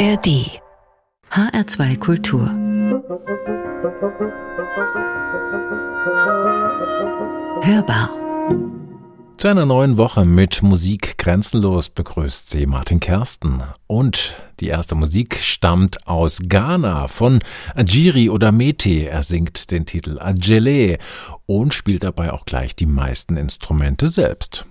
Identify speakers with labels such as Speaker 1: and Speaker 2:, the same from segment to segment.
Speaker 1: ARD HR2 Kultur Hörbar
Speaker 2: zu einer neuen Woche mit Musik grenzenlos begrüßt sie Martin Kersten. Und die erste Musik stammt aus Ghana von Ajiri oder Mete. Er singt den Titel Ajele und spielt dabei auch gleich die meisten Instrumente selbst.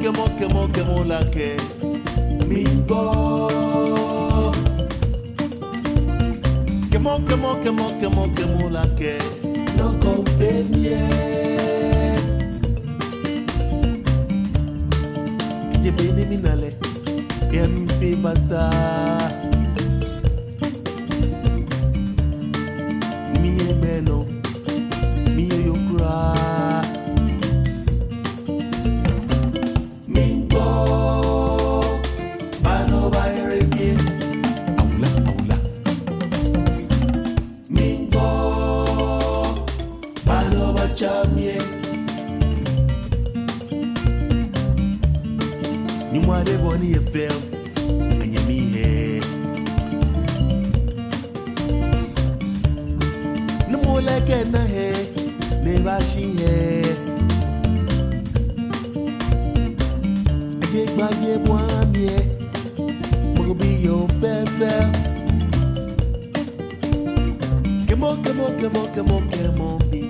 Speaker 3: Kemo kemo quemó, quemó la que mingo. Quemó, Kemo kemo quemó, quemó la que no convenía. Llevé de minale, en pibasa. leke na he le ba shi he Ake gba ye mwa mie Mogo bi yo fe fe Kemo kemo kemo kemo kemo bi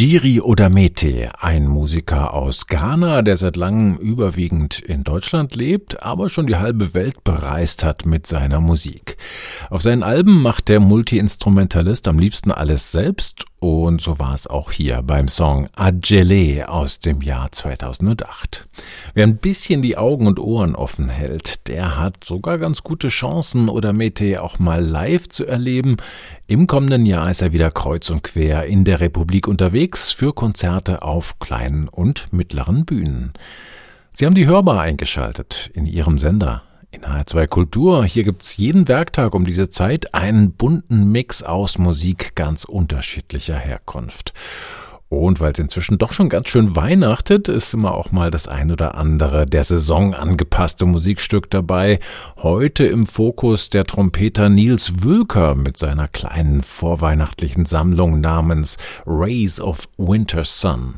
Speaker 2: Ajiri oder Mete, ein Musiker aus Ghana, der seit langem überwiegend in Deutschland lebt, aber schon die halbe Welt bereist hat mit seiner Musik. Auf seinen Alben macht der Multiinstrumentalist am liebsten alles selbst und so war es auch hier beim Song Ajele aus dem Jahr 2008. Wer ein bisschen die Augen und Ohren offen hält, der hat sogar ganz gute Chancen, oder Mete auch mal live zu erleben. Im kommenden Jahr ist er wieder kreuz und quer in der Republik unterwegs für Konzerte auf kleinen und mittleren Bühnen. Sie haben die Hörbar eingeschaltet in Ihrem Sender. In H2 Kultur, hier gibt's jeden Werktag um diese Zeit einen bunten Mix aus Musik ganz unterschiedlicher Herkunft. Und weil es inzwischen doch schon ganz schön weihnachtet, ist immer auch mal das ein oder andere der Saison angepasste Musikstück dabei. Heute im Fokus der Trompeter Nils Wülker mit seiner kleinen vorweihnachtlichen Sammlung namens Rays of Winter Sun.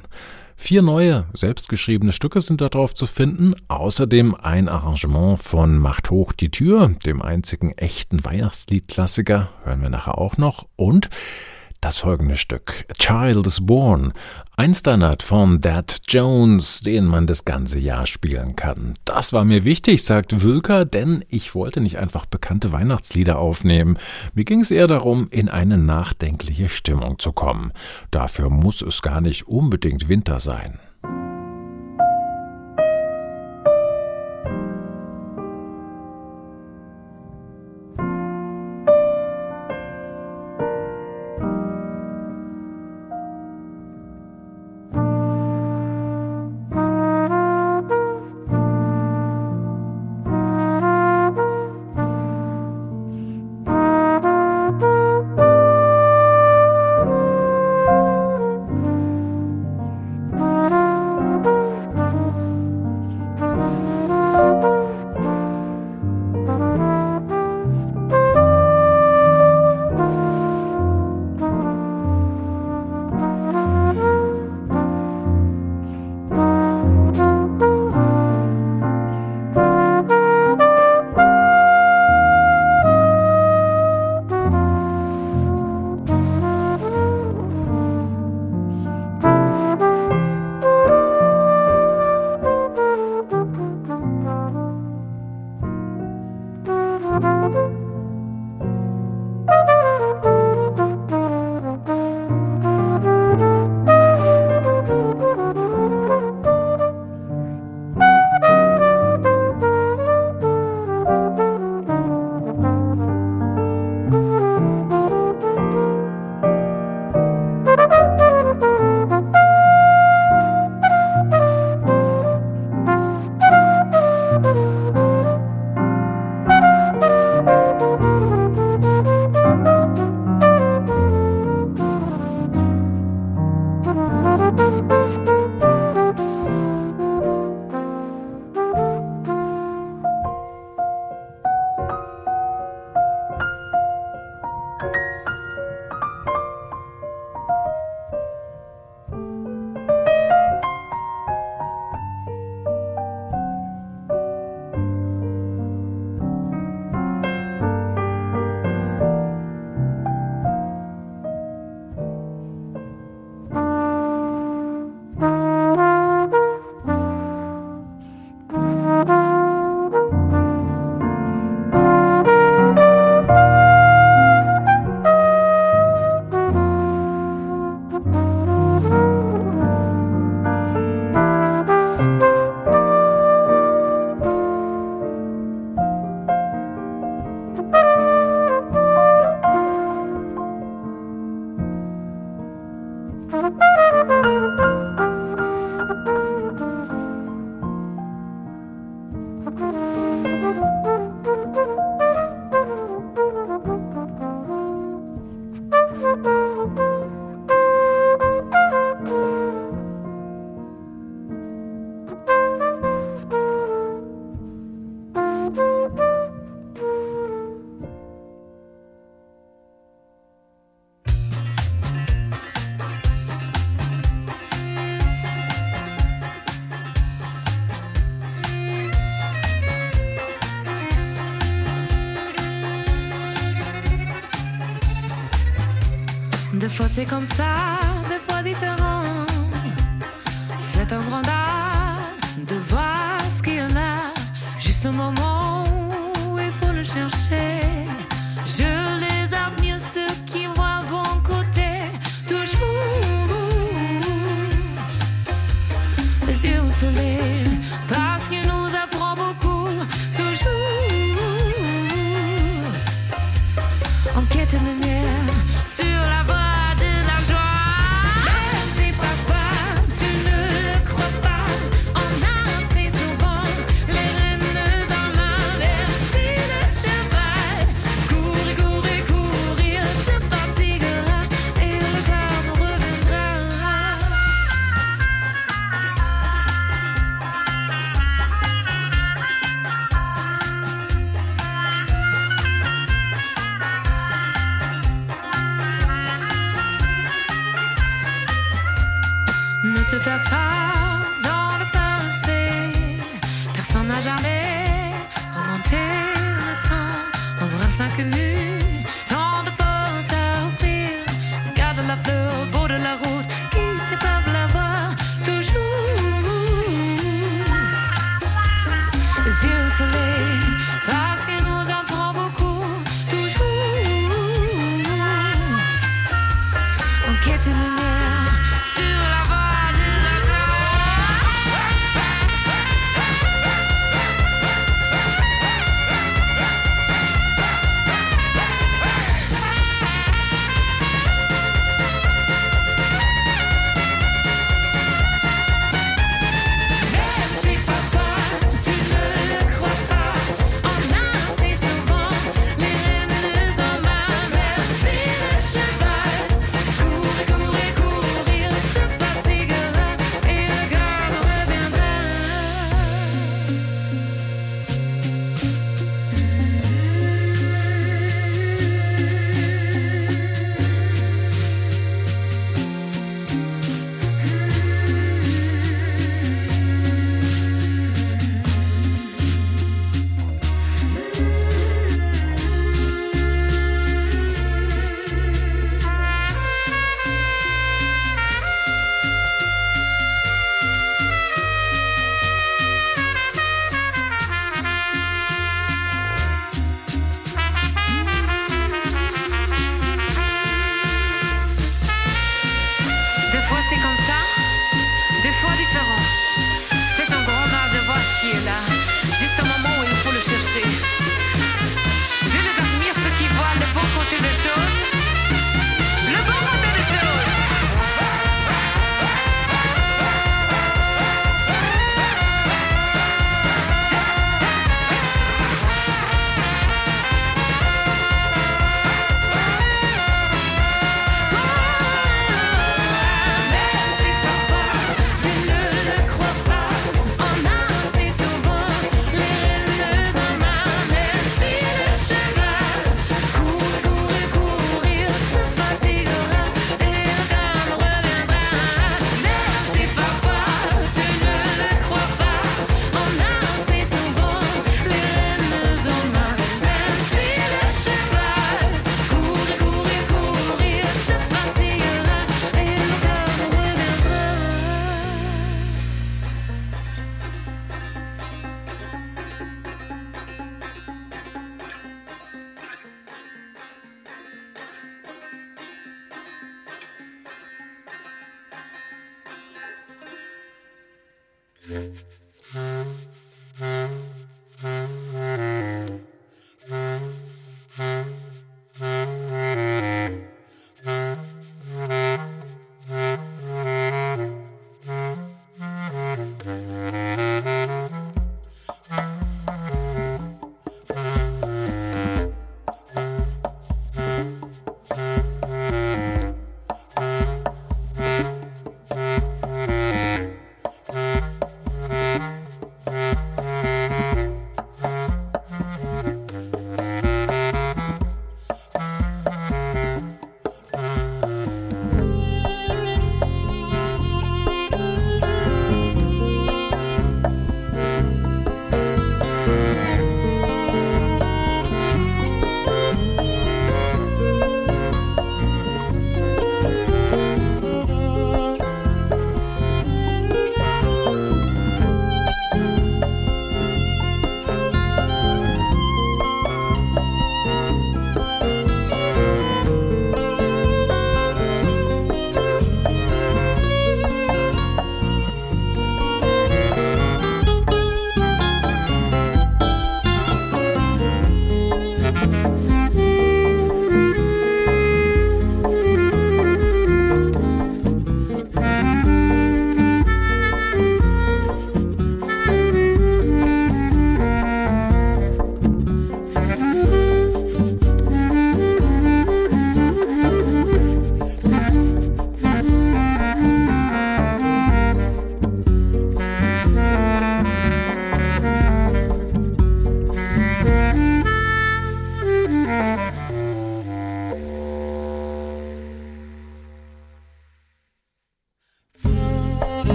Speaker 2: Vier neue, selbstgeschriebene Stücke sind darauf zu finden, außerdem ein Arrangement von Macht hoch die Tür, dem einzigen echten Weihnachtsliedklassiker, hören wir nachher auch noch, und das folgende Stück, Child is Born, ein Standard von Dad Jones, den man das ganze Jahr spielen kann. Das war mir wichtig, sagt Wülker, denn ich wollte nicht einfach bekannte Weihnachtslieder aufnehmen. Mir ging es eher darum, in eine nachdenkliche Stimmung zu kommen. Dafür muss es gar nicht unbedingt Winter sein.
Speaker 4: C'est comme ça,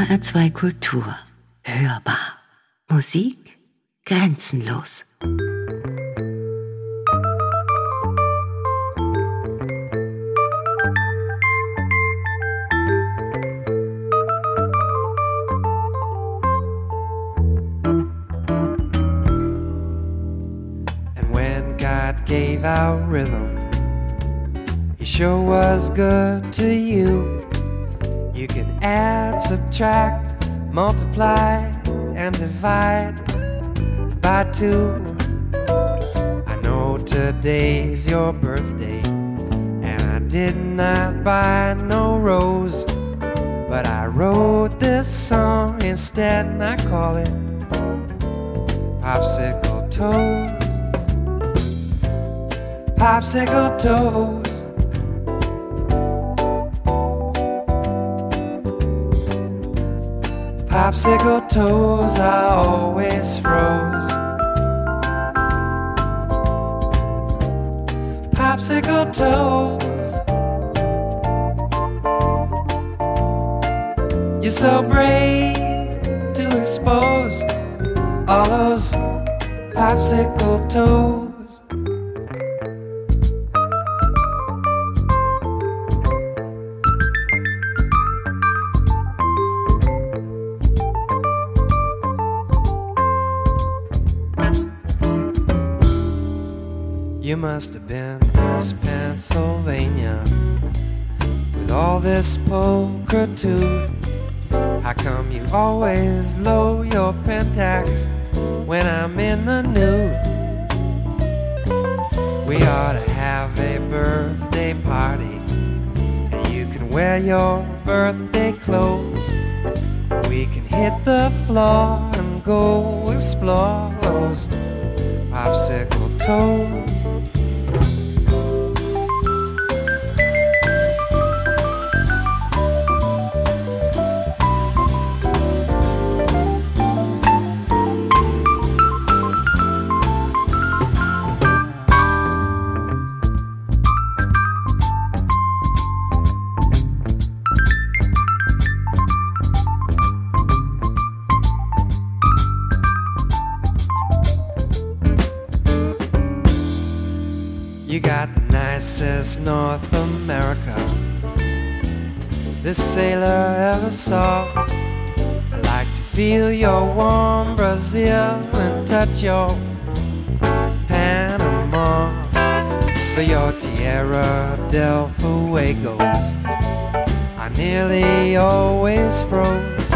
Speaker 1: HR2 Kultur. Hörbar. Musik grenzenlos.
Speaker 5: Gave our rhythm, He sure was good to you. Add, subtract, multiply, and divide by two. I know today's your birthday, and I did not buy no rose. But I wrote this song instead, and I call it Popsicle Toes. Popsicle Toes. Popsicle toes I always froze. Popsicle toes. You're so brave to expose all those popsicle toes. Been Miss Pennsylvania with all this pulchritude. How come you always low your pentax when I'm in the nude? We ought to have a birthday party, and you can wear your birthday clothes. We can hit the floor and go explore those popsicle toes. Feel your warm Brazil and touch your Panama. For your Tierra del Fuegos, I nearly always froze.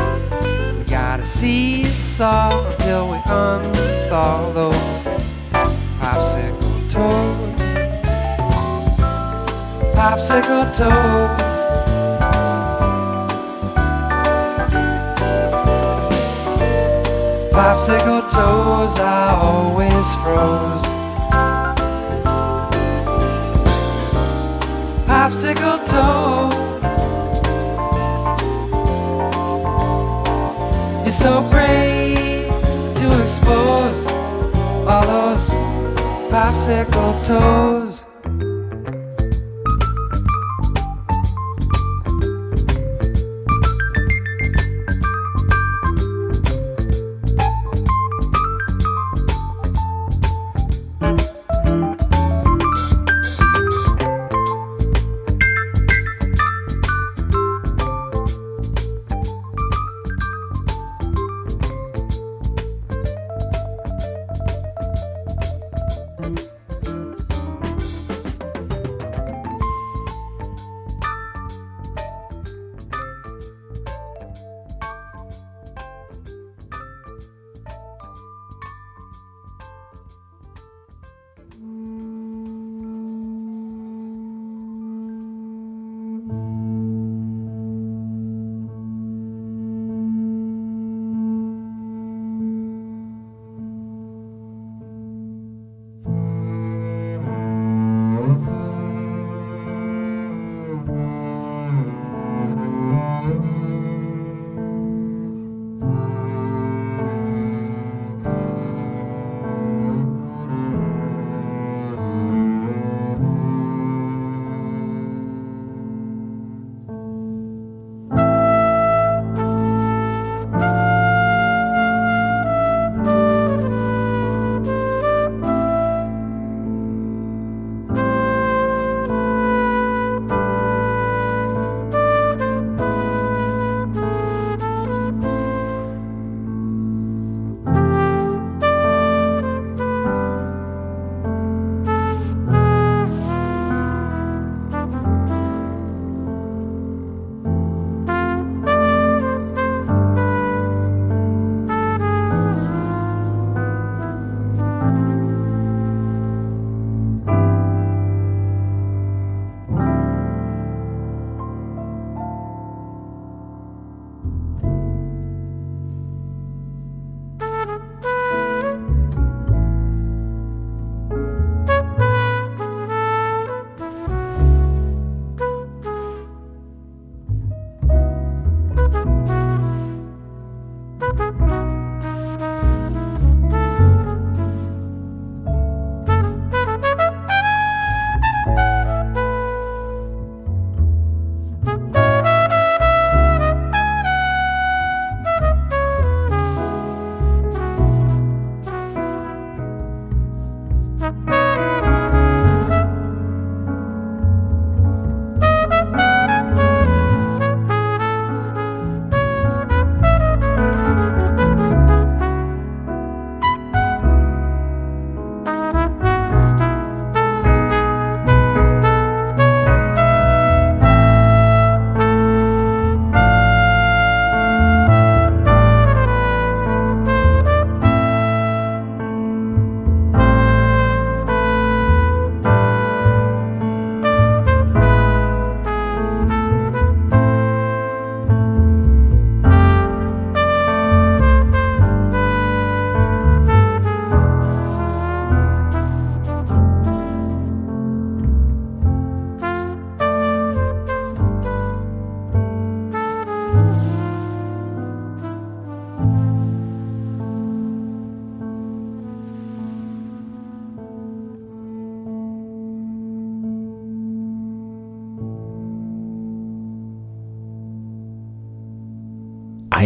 Speaker 5: We gotta seesaw till we unthaw those popsicle toes popsicle toes. Popsicle toes, I always froze. Popsicle toes. You're so brave to expose all those popsicle toes.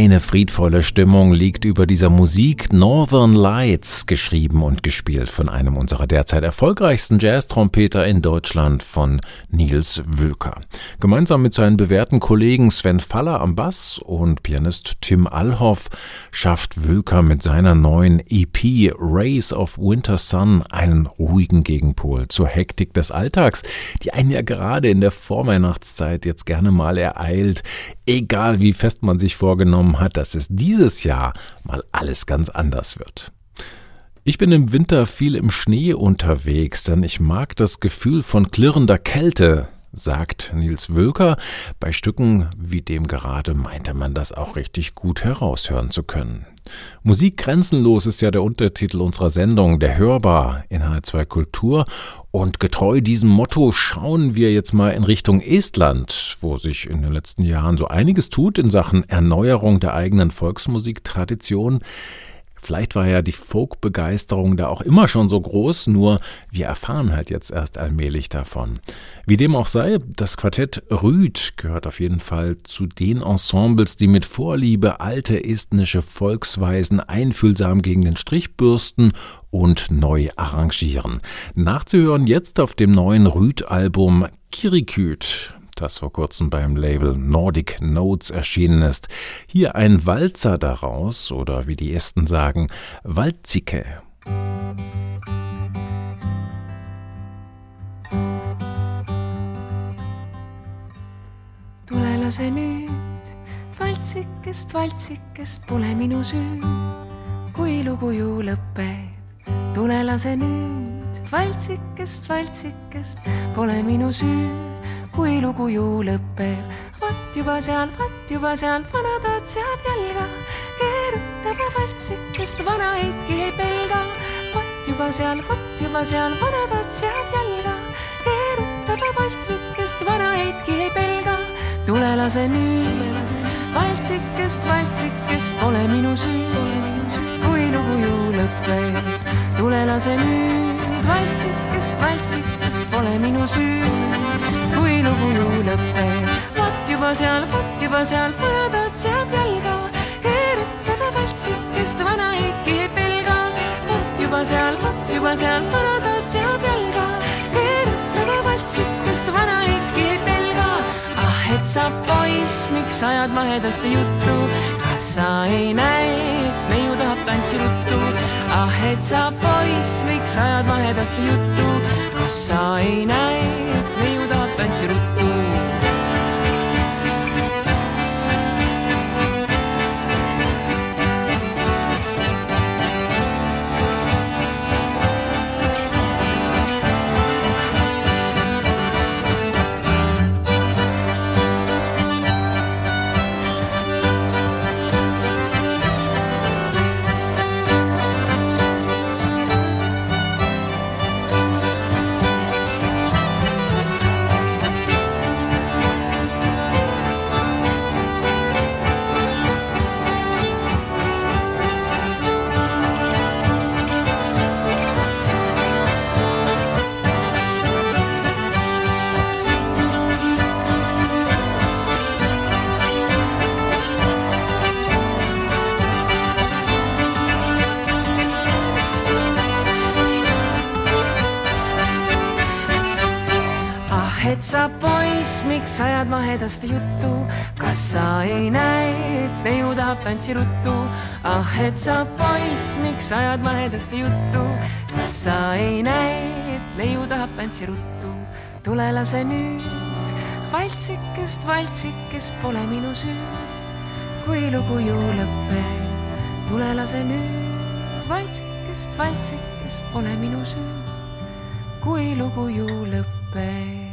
Speaker 2: Eine friedvolle Stimmung liegt über dieser Musik Northern Lights, geschrieben und gespielt von einem unserer derzeit erfolgreichsten Jazz-Trompeter in Deutschland, von Nils Wülker. Gemeinsam mit seinen bewährten Kollegen Sven Faller am Bass und Pianist Tim Allhoff schafft Wülker mit seiner neuen EP Rays of Winter Sun einen ruhigen Gegenpol zur Hektik des Alltags, die einen ja gerade in der Vorweihnachtszeit jetzt gerne mal ereilt, egal wie fest man sich vorgenommen hat, dass es dieses Jahr mal alles ganz anders wird. Ich bin im Winter viel im Schnee unterwegs, denn ich mag das Gefühl von klirrender Kälte, sagt Nils Wölker. Bei Stücken wie dem gerade meinte man das auch richtig gut heraushören zu können. Musik grenzenlos ist ja der Untertitel unserer Sendung, der hörbar in H2 Kultur. Und getreu diesem Motto schauen wir jetzt mal in Richtung Estland, wo sich in den letzten Jahren so einiges tut in Sachen Erneuerung der eigenen Volksmusiktradition. Vielleicht war ja die Folk-Begeisterung da auch immer schon so groß, nur wir erfahren halt jetzt erst allmählich davon. Wie dem auch sei, das Quartett Rüd gehört auf jeden Fall zu den Ensembles, die mit Vorliebe alte estnische Volksweisen einfühlsam gegen den Strich bürsten und neu arrangieren. Nachzuhören jetzt auf dem neuen Rüd-Album Kiriküt das vor kurzem beim Label Nordic Notes erschienen ist. Hier ein Walzer daraus, oder wie die Esten sagen, Walzike.
Speaker 4: tule lase nüüd, valtsikest, valtsikest pole minu süü, kui lugu ju lõpeb. Tule lase nüüd, valtsikest, valtsikest pole minu süü kui lugu ju lõpeb. vot juba seal, vot juba seal, vana taat seab jalga, keerutab ja valtsikest vana heitki ei pelga. vot juba seal, vot juba seal, vana taat seab jalga, keerutab ja valtsikest vana heitki ei pelga. tule lase nüüd, valtsikest, valtsikest pole minu süü, kui lugu ju lõpeb. Tule lase nüüd, valtsikest, valtsikest pole minu süü kui lugu ju lõpeb. vot juba seal, vot juba seal, vanad seab jalga, keerutada valtsikest vana heiki ei pelga. vot juba seal, vot juba seal, vanad seab jalga, keerutada valtsikest vana heiki ei pelga. ah, et sa poiss, miks ajad mahedasti juttu, kas sa ei näe, et neiu tahab tantsiruttu? Ah, et sa poiss, miks ajad mahedasti juttu, kas sa ei näe, et neiu ajad mahedasti juttu, kas sa ei näe, et neiu tahab tantsiruttu? ah, et sa poiss, miks ajad mahedasti juttu, kas sa ei näe, et neiu tahab tantsiruttu? tule lase nüüd, valtsikest, valtsikest pole minu süü, kui lugu ju lõpeb. tule lase nüüd, valtsikest, valtsikest pole minu süü, kui lugu ju lõpeb.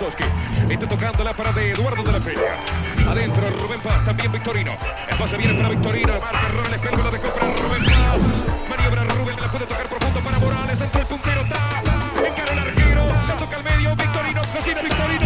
Speaker 6: Está tocándola para de Eduardo de la Peña. Adentro Rubén Paz, también Victorino. El pase viene para Victorino. Marca el espejo, la dejó para Rubén Paz. Maniobra Rubén, la puede tocar profundo para Morales. Entró el puntero, está. Encara el arquero. Se toca al medio. Victorino, cocina Victorino.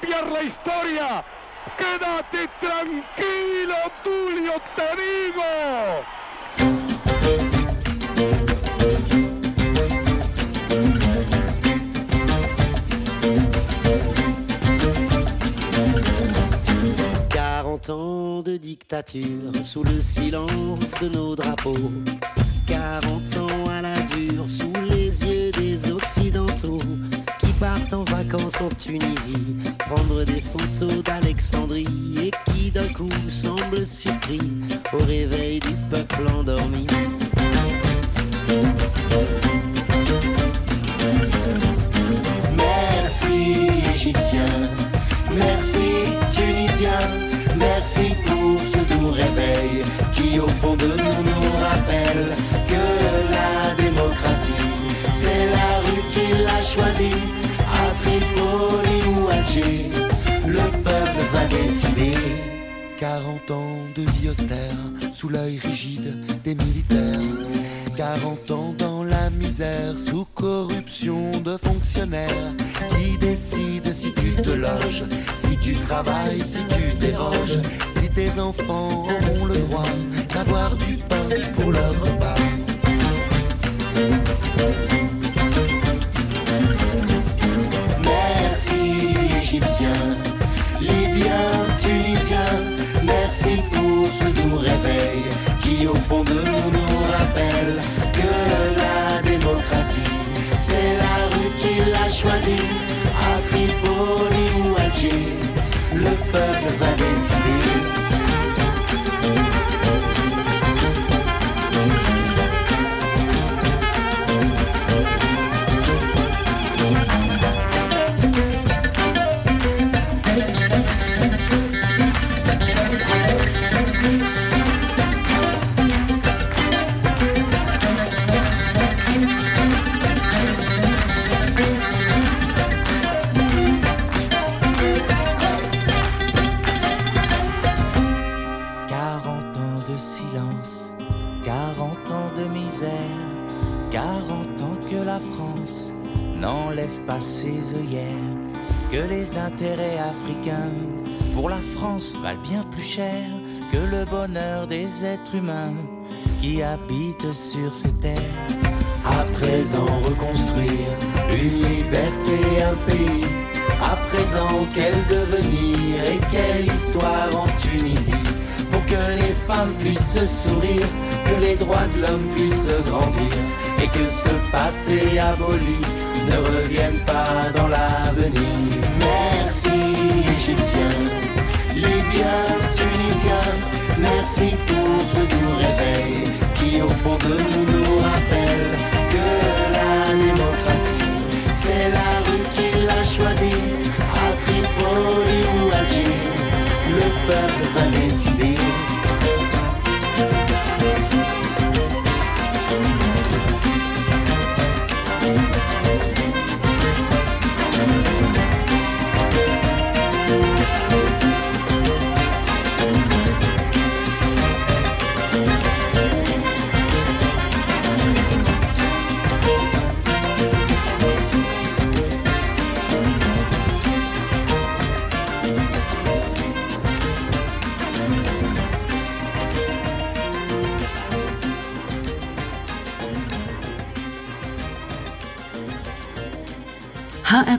Speaker 6: Cambiar la historia. ¡Quédate tranquilo, Tulio, te digo!
Speaker 7: « 40 ans de dictature sous le silence de nos drapeaux. 40 ans à la partent en vacances en Tunisie, prendre des photos d'Alexandrie et qui d'un coup semblent surpris au réveil du peuple endormi. Merci Égyptiens, merci Tunisiens, merci pour ce doux réveil qui au fond de nous nous rappelle c'est la rue qui l'a choisie, à Tripoli ou Alger, le peuple va décider.
Speaker 8: 40 ans de vie austère, sous l'œil rigide des militaires. 40 ans dans la misère, sous corruption de fonctionnaires qui décident si tu te loges, si tu travailles, si tu déroges, si tes enfants ont le droit d'avoir du pain pour leur repas.
Speaker 7: Merci Égyptiens, Libyens, Tunisiens, merci pour ce doux réveil qui au fond de nous nous rappelle que la démocratie, c'est la rue qui l'a choisie,
Speaker 9: des êtres humains qui habitent sur ces terres.
Speaker 7: À présent reconstruire une liberté, un pays. À présent quel devenir et quelle histoire en Tunisie pour que les femmes puissent sourire, que les droits de l'homme puissent grandir et que ce passé aboli ne revienne pas dans l'avenir. Merci Égyptiens, Libyens, Tunisiens, Merci pour ce doux réveil qui au fond de nous nous rappelle que la démocratie, c'est la rue qui l'a choisie, à Tripoli ou Alger, le peuple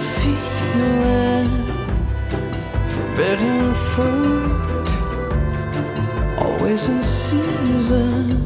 Speaker 10: feeling forbidden fruit always in season.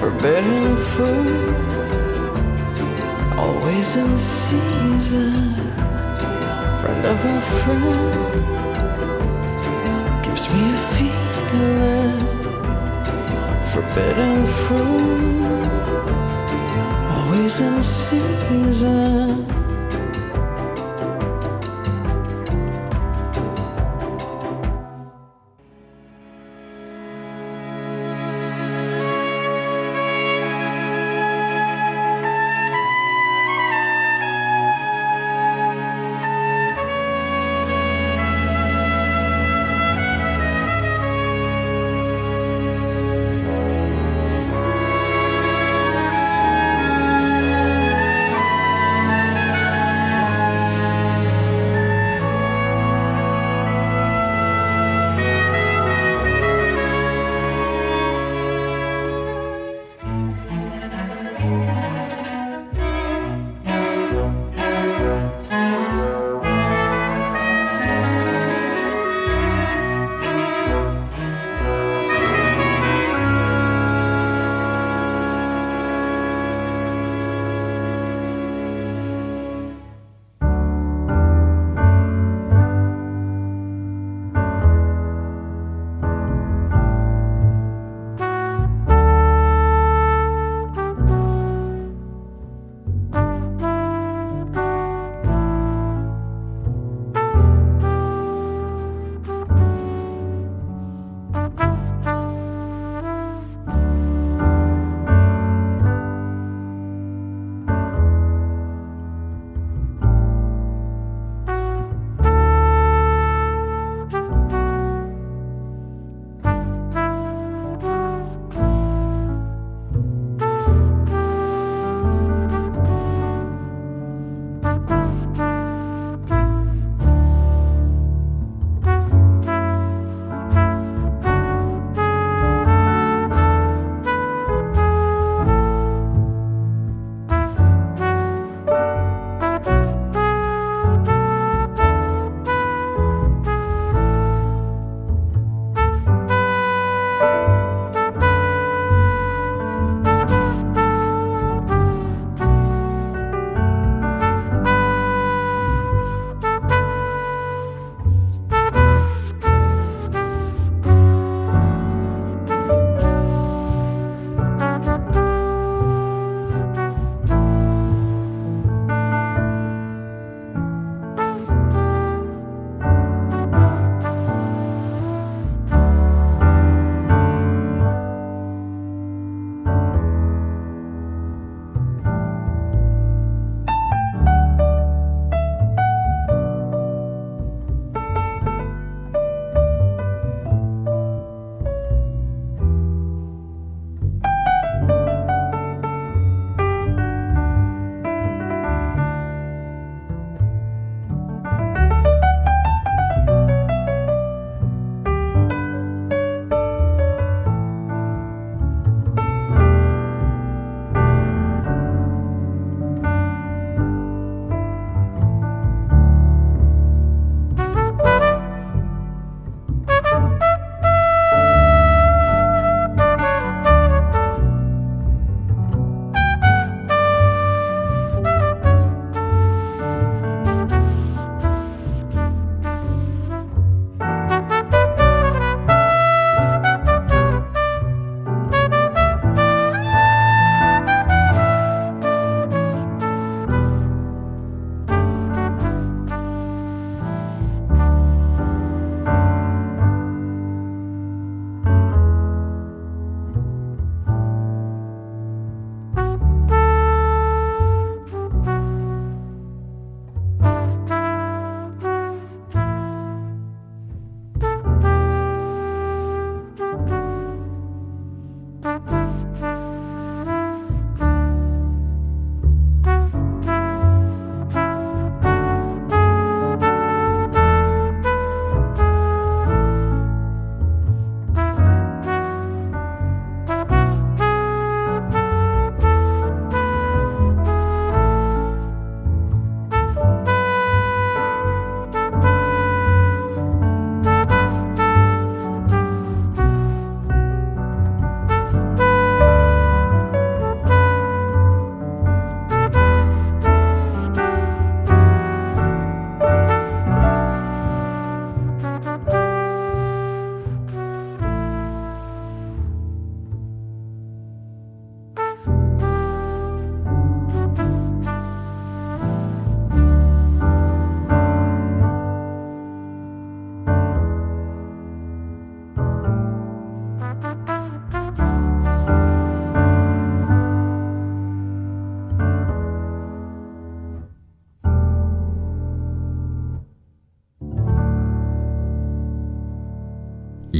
Speaker 10: Forbidden fruit, always in season. Friend of a friend gives me a feeling forbidden fruit, always in season.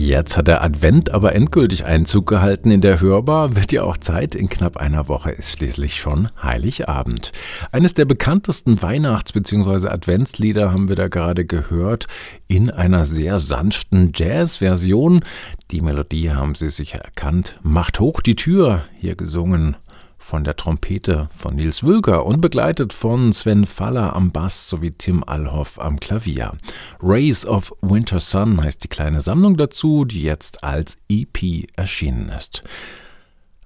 Speaker 2: Jetzt hat der Advent aber endgültig Einzug gehalten in der Hörbar, wird ja auch Zeit. In knapp einer Woche ist schließlich schon Heiligabend. Eines der bekanntesten Weihnachts- bzw. Adventslieder haben wir da gerade gehört, in einer sehr sanften Jazz-Version. Die Melodie haben Sie sicher erkannt. Macht hoch die Tür, hier gesungen von der Trompete von Nils Wülger und begleitet von Sven Faller am Bass sowie Tim Allhoff am Klavier. Rays of Winter Sun heißt die kleine Sammlung dazu, die jetzt als EP erschienen ist.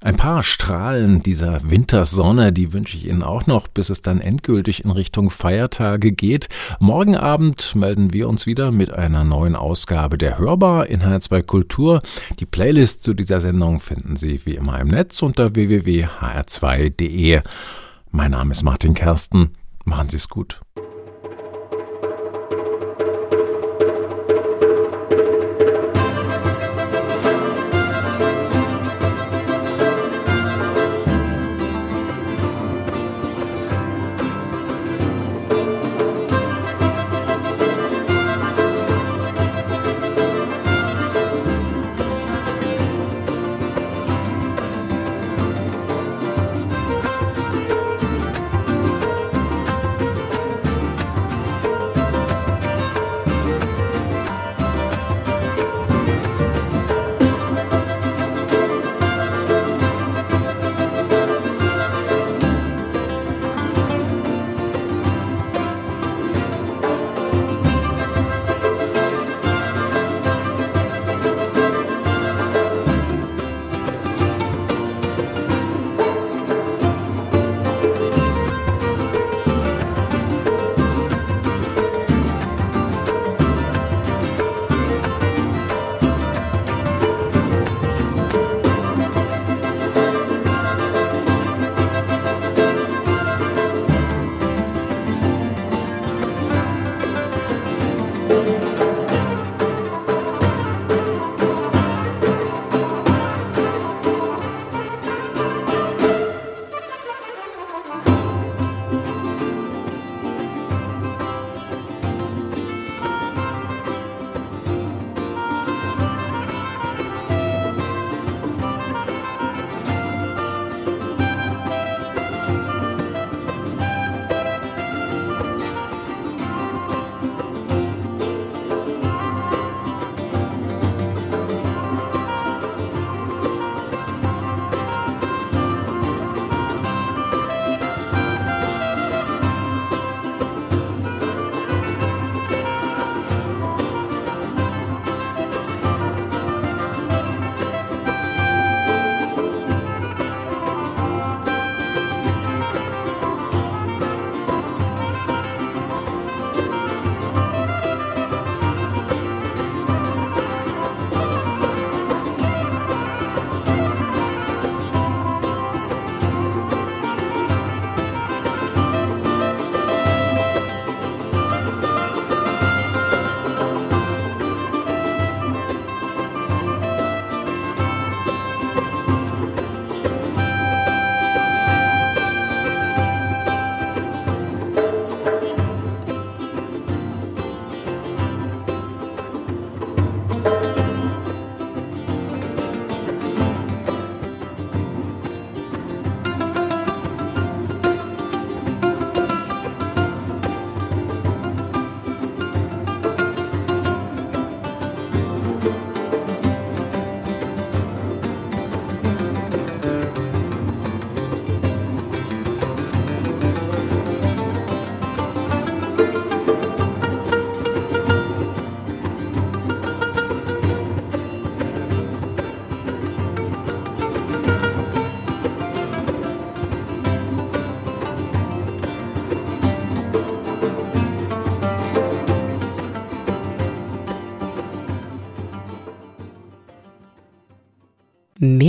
Speaker 2: Ein paar Strahlen dieser Wintersonne, die wünsche ich Ihnen auch noch, bis es dann endgültig in Richtung Feiertage geht. Morgen Abend melden wir uns wieder mit einer neuen Ausgabe der Hörbar in HR2 Kultur. Die Playlist zu dieser Sendung finden Sie wie immer im Netz unter www.hr2.de. Mein Name ist Martin Kersten. Machen Sie es gut.